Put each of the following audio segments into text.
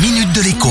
minute de l'écho.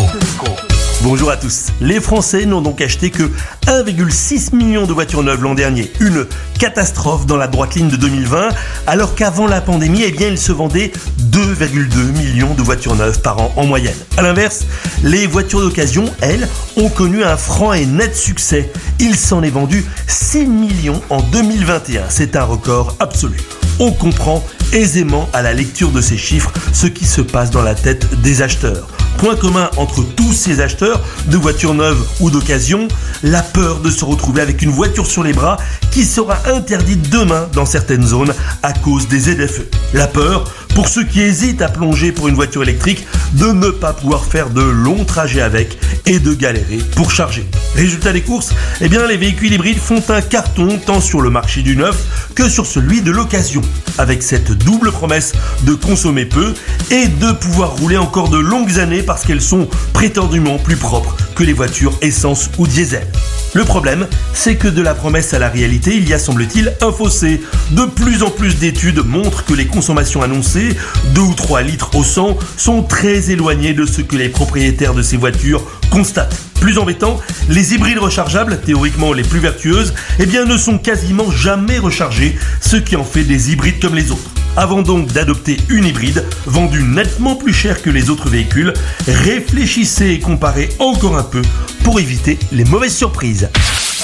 Bonjour à tous. Les Français n'ont donc acheté que 1,6 million de voitures neuves l'an dernier. Une catastrophe dans la droite ligne de 2020, alors qu'avant la pandémie, eh bien, ils se vendaient 2,2 millions de voitures neuves par an en moyenne. A l'inverse, les voitures d'occasion, elles, ont connu un franc et net succès. Il s'en est vendu 6 millions en 2021. C'est un record absolu. On comprend aisément à la lecture de ces chiffres ce qui se passe dans la tête des acheteurs. Point commun entre tous ces acheteurs de voitures neuves ou d'occasion, la peur de se retrouver avec une voiture sur les bras qui sera interdite demain dans certaines zones à cause des ZFE. La peur pour ceux qui hésitent à plonger pour une voiture électrique de ne pas pouvoir faire de longs trajets avec et de galérer pour charger. Résultat des courses, eh bien les véhicules hybrides font un carton tant sur le marché du neuf que sur celui de l'occasion, avec cette double promesse de consommer peu et de pouvoir rouler encore de longues années parce qu'elles sont prétendument plus propres que les voitures essence ou diesel. Le problème, c'est que de la promesse à la réalité, il y a semble-t-il un fossé. De plus en plus d'études montrent que les consommations annoncées, 2 ou 3 litres au 100, sont très éloignées de ce que les propriétaires de ces voitures constatent. Plus embêtant, les hybrides rechargeables, théoriquement les plus vertueuses, eh bien ne sont quasiment jamais rechargés, ce qui en fait des hybrides comme les autres. Avant donc d'adopter une hybride, vendue nettement plus cher que les autres véhicules, réfléchissez et comparez encore un peu pour éviter les mauvaises surprises.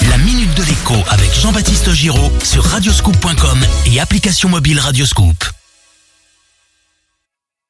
La minute de l'écho avec Jean-Baptiste Giraud sur radioscoop.com et application mobile Radioscoop.